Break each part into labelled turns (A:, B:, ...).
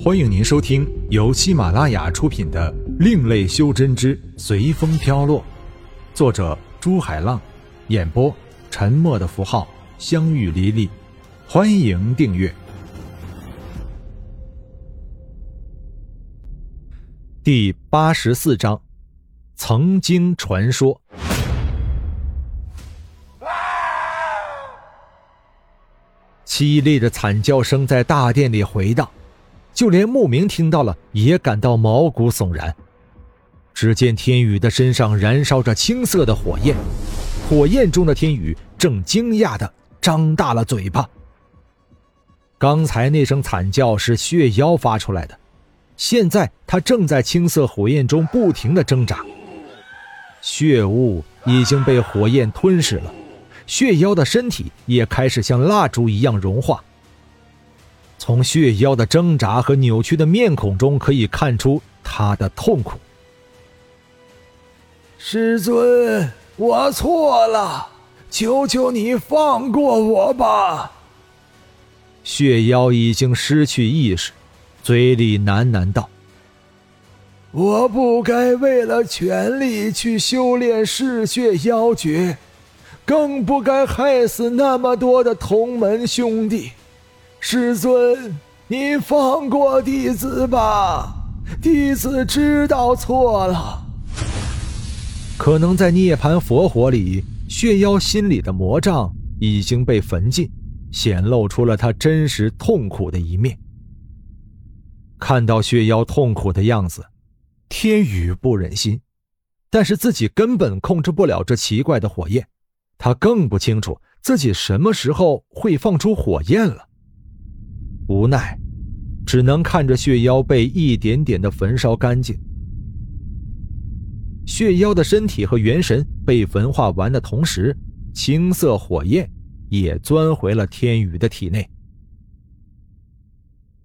A: 欢迎您收听由喜马拉雅出品的《另类修真之随风飘落》，作者朱海浪，演播沉默的符号、相遇离离。欢迎订阅。第八十四章，曾经传说。凄厉的惨叫声在大殿里回荡。就连牧明听到了，也感到毛骨悚然。只见天宇的身上燃烧着青色的火焰，火焰中的天宇正惊讶的张大了嘴巴。刚才那声惨叫是血妖发出来的，现在他正在青色火焰中不停的挣扎。血雾已经被火焰吞噬了，血妖的身体也开始像蜡烛一样融化。从血妖的挣扎和扭曲的面孔中可以看出他的痛苦。
B: 师尊，我错了，求求你放过我吧。
A: 血妖已经失去意识，嘴里喃喃道：“
B: 我不该为了权力去修炼嗜血妖诀，更不该害死那么多的同门兄弟。”师尊，你放过弟子吧，弟子知道错了。
A: 可能在涅槃佛火里，血妖心里的魔障已经被焚尽，显露出了他真实痛苦的一面。看到血妖痛苦的样子，天宇不忍心，但是自己根本控制不了这奇怪的火焰，他更不清楚自己什么时候会放出火焰了。无奈，只能看着血妖被一点点的焚烧干净。血妖的身体和元神被焚化完的同时，青色火焰也钻回了天宇的体内。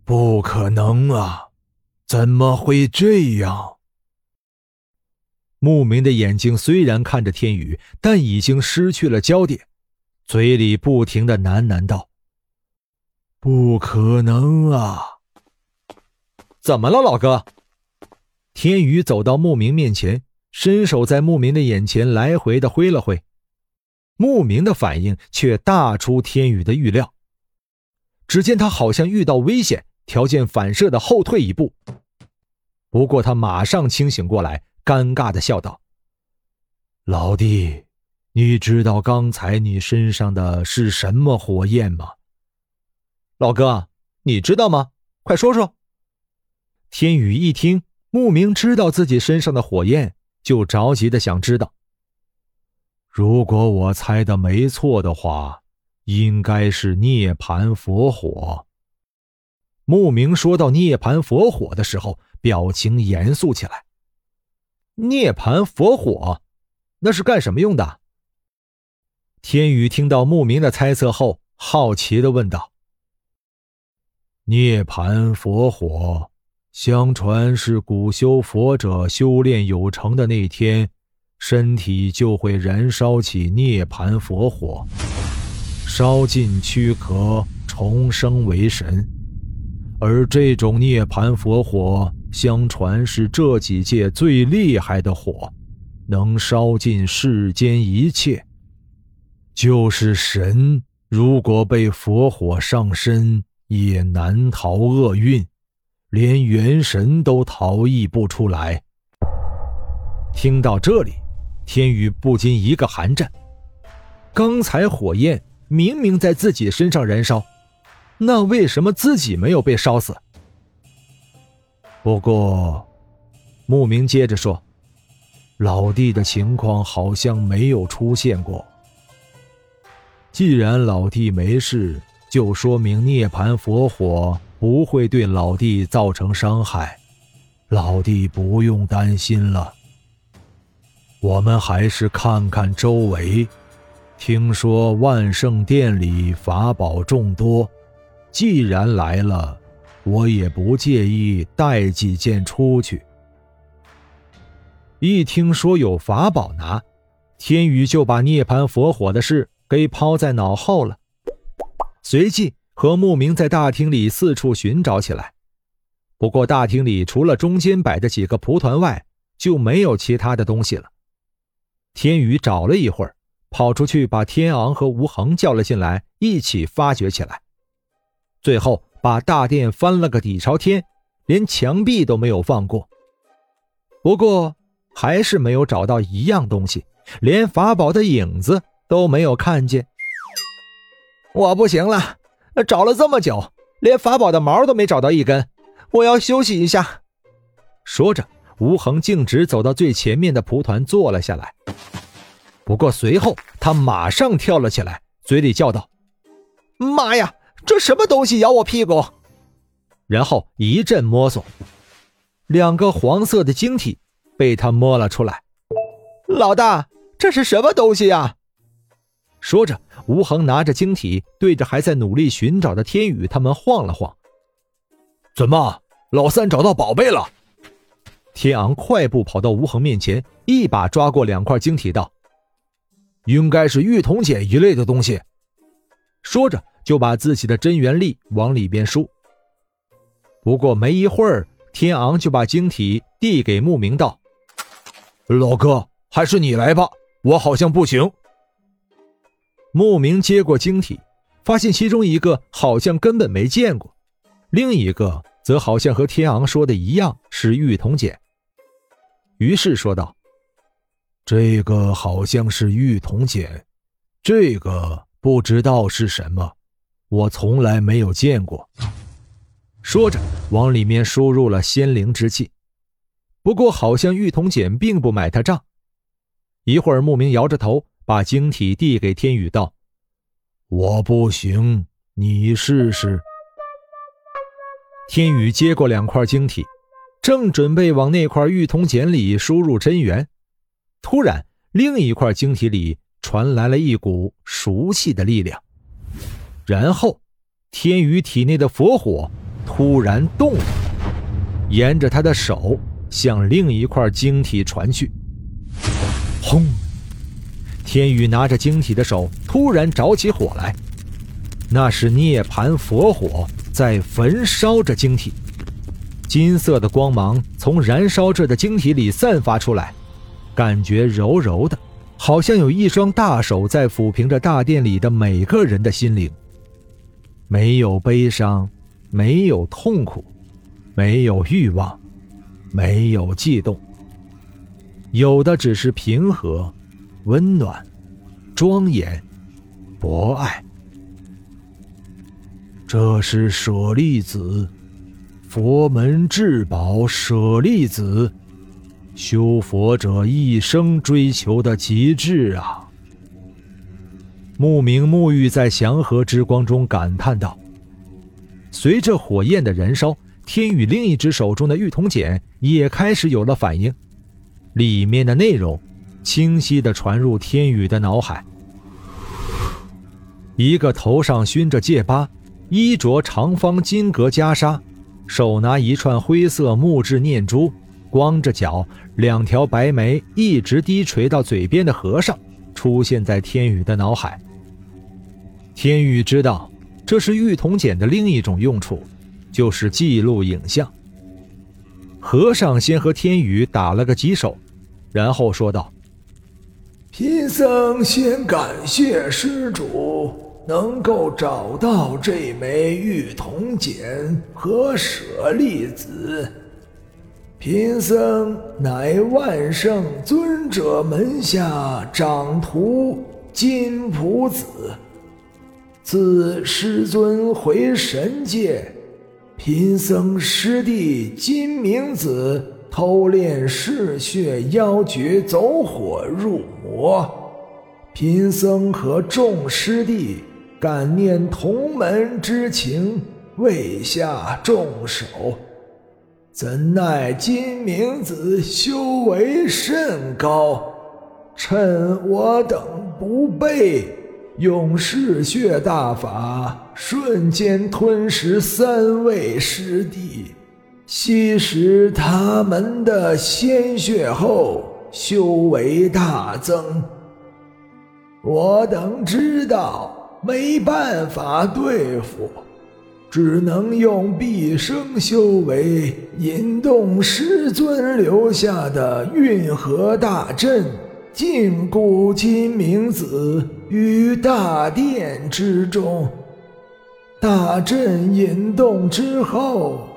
B: 不可能啊！怎么会这样？
A: 牧民的眼睛虽然看着天宇，但已经失去了焦点，嘴里不停的喃喃道。
B: 不可能啊！
A: 怎么了，老哥？天宇走到牧民面前，伸手在牧民的眼前来回的挥了挥。牧民的反应却大出天宇的预料。只见他好像遇到危险，条件反射的后退一步。不过他马上清醒过来，尴尬的笑道：“
B: 老弟，你知道刚才你身上的是什么火焰吗？”
A: 老哥，你知道吗？快说说。天宇一听，牧名知道自己身上的火焰，就着急的想知道。
B: 如果我猜的没错的话，应该是涅槃佛火。
A: 牧名说到涅槃佛火的时候，表情严肃起来。涅槃佛火，那是干什么用的？天宇听到牧名的猜测后，好奇的问道。
B: 涅槃佛火，相传是古修佛者修炼有成的那天，身体就会燃烧起涅槃佛火，烧尽躯壳，重生为神。而这种涅槃佛火，相传是这几界最厉害的火，能烧尽世间一切。就是神，如果被佛火上身。也难逃厄运，连元神都逃逸不出来。
A: 听到这里，天宇不禁一个寒战。刚才火焰明明在自己身上燃烧，那为什么自己没有被烧死？
B: 不过，牧名接着说：“老弟的情况好像没有出现过。既然老弟没事。”就说明涅槃佛火不会对老弟造成伤害，老弟不用担心了。我们还是看看周围，听说万圣殿里法宝众多，既然来了，我也不介意带几件出去。
A: 一听说有法宝拿，天宇就把涅槃佛火的事给抛在脑后了。随即和牧名在大厅里四处寻找起来。不过大厅里除了中间摆的几个蒲团外，就没有其他的东西了。天宇找了一会儿，跑出去把天昂和吴恒叫了进来，一起发掘起来。最后把大殿翻了个底朝天，连墙壁都没有放过。不过还是没有找到一样东西，连法宝的影子都没有看见。我不行了，找了这么久，连法宝的毛都没找到一根，我要休息一下。说着。吴恒径直走到最前面的蒲团坐了下来，不过随后他马上跳了起来，嘴里叫道：“妈呀，这什么东西咬我屁股？”然后一阵摸索，两个黄色的晶体被他摸了出来。老大，这是什么东西呀？说着，吴恒拿着晶体对着还在努力寻找的天宇他们晃了晃：“
B: 怎么，老三找到宝贝了？”
A: 天昂快步跑到吴恒面前，一把抓过两块晶体，道：“
B: 应该是玉铜简一类的东西。”
A: 说着就把自己的真元力往里边输。不过没一会儿，天昂就把晶体递给牧明，道：“
B: 老哥，还是你来吧，我好像不行。”
A: 牧名接过晶体，发现其中一个好像根本没见过，另一个则好像和天昂说的一样是玉铜简。于是说道：“
B: 这个好像是玉铜简，这个不知道是什么，我从来没有见过。”
A: 说着往里面输入了仙灵之气。不过好像玉铜简并不买他账。一会儿，牧名摇着头把晶体递给天宇，道：“
B: 我不行，你试试。”
A: 天宇接过两块晶体。正准备往那块玉铜简里输入真元，突然，另一块晶体里传来了一股熟悉的力量，然后，天宇体内的佛火突然动了，沿着他的手向另一块晶体传去。轰！天宇拿着晶体的手突然着起火来，那是涅槃佛火在焚烧着晶体。金色的光芒从燃烧着的晶体里散发出来，感觉柔柔的，好像有一双大手在抚平着大殿里的每个人的心灵。没有悲伤，没有痛苦，没有欲望，没有悸动，有的只是平和、温暖、庄严、博爱。
B: 这是舍利子。佛门至宝舍利子，修佛者一生追求的极致啊！
A: 牧名沐浴在祥和之光中，感叹道：“随着火焰的燃烧，天宇另一只手中的玉铜简也开始有了反应，里面的内容清晰地传入天宇的脑海。一个头上熏着戒疤，衣着长方金格袈裟。”手拿一串灰色木质念珠，光着脚，两条白眉一直低垂到嘴边的和尚出现在天宇的脑海。天宇知道这是玉铜简的另一种用处，就是记录影像。和尚先和天宇打了个几手，然后说道：“
C: 贫僧先感谢施主。”能够找到这枚玉铜简和舍利子，贫僧乃万圣尊者门下掌徒金普子。自师尊回神界，贫僧师弟金明子偷练嗜血妖诀走火入魔，贫僧和众师弟。感念同门之情，未下重手。怎奈金明子修为甚高，趁我等不备，用嗜血大法瞬间吞食三位师弟，吸食他们的鲜血后，修为大增。我等知道。没办法对付，只能用毕生修为引动师尊留下的运河大阵，禁锢金明子于大殿之中。大阵引动之后，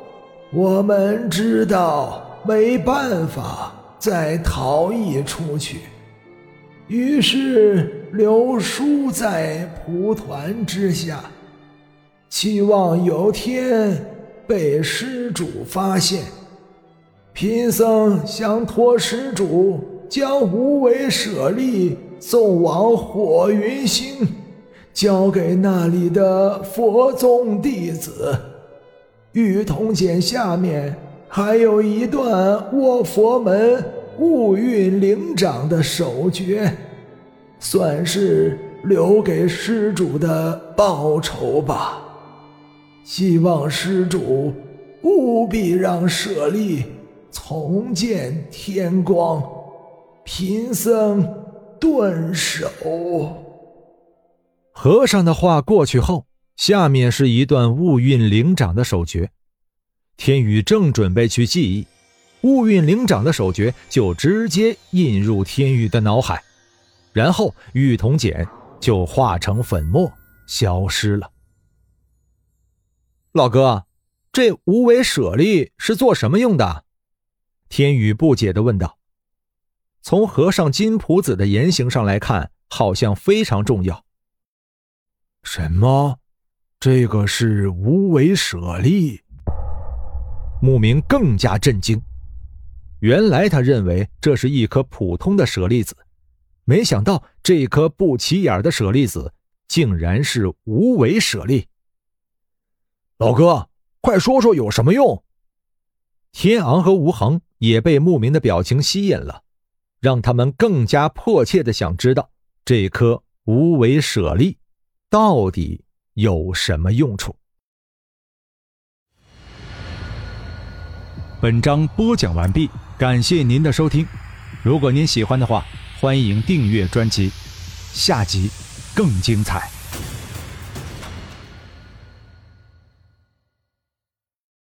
C: 我们知道没办法再逃逸出去，于是留书在蒲团之下。期望有天被施主发现，贫僧想托施主将无为舍利送往火云星，交给那里的佛宗弟子。玉铜简下面还有一段卧佛门雾韵灵掌的手诀，算是留给施主的报酬吧。希望施主务必让舍利重见天光，贫僧顿首。
A: 和尚的话过去后，下面是一段雾韵灵掌的手诀。天宇正准备去记忆，雾韵灵掌的手诀就直接印入天宇的脑海，然后玉铜简就化成粉末消失了。老哥，这无为舍利是做什么用的？天宇不解的问道。从和尚金普子的言行上来看，好像非常重要。
B: 什么？这个是无为舍利？
A: 牧明更加震惊。原来他认为这是一颗普通的舍利子，没想到这颗不起眼的舍利子竟然是无为舍利。
B: 老哥，快说说有什么用？
A: 天昂和吴恒也被牧民的表情吸引了，让他们更加迫切的想知道这颗无为舍利到底有什么用处。本章播讲完毕，感谢您的收听。如果您喜欢的话，欢迎订阅专辑，下集更精彩。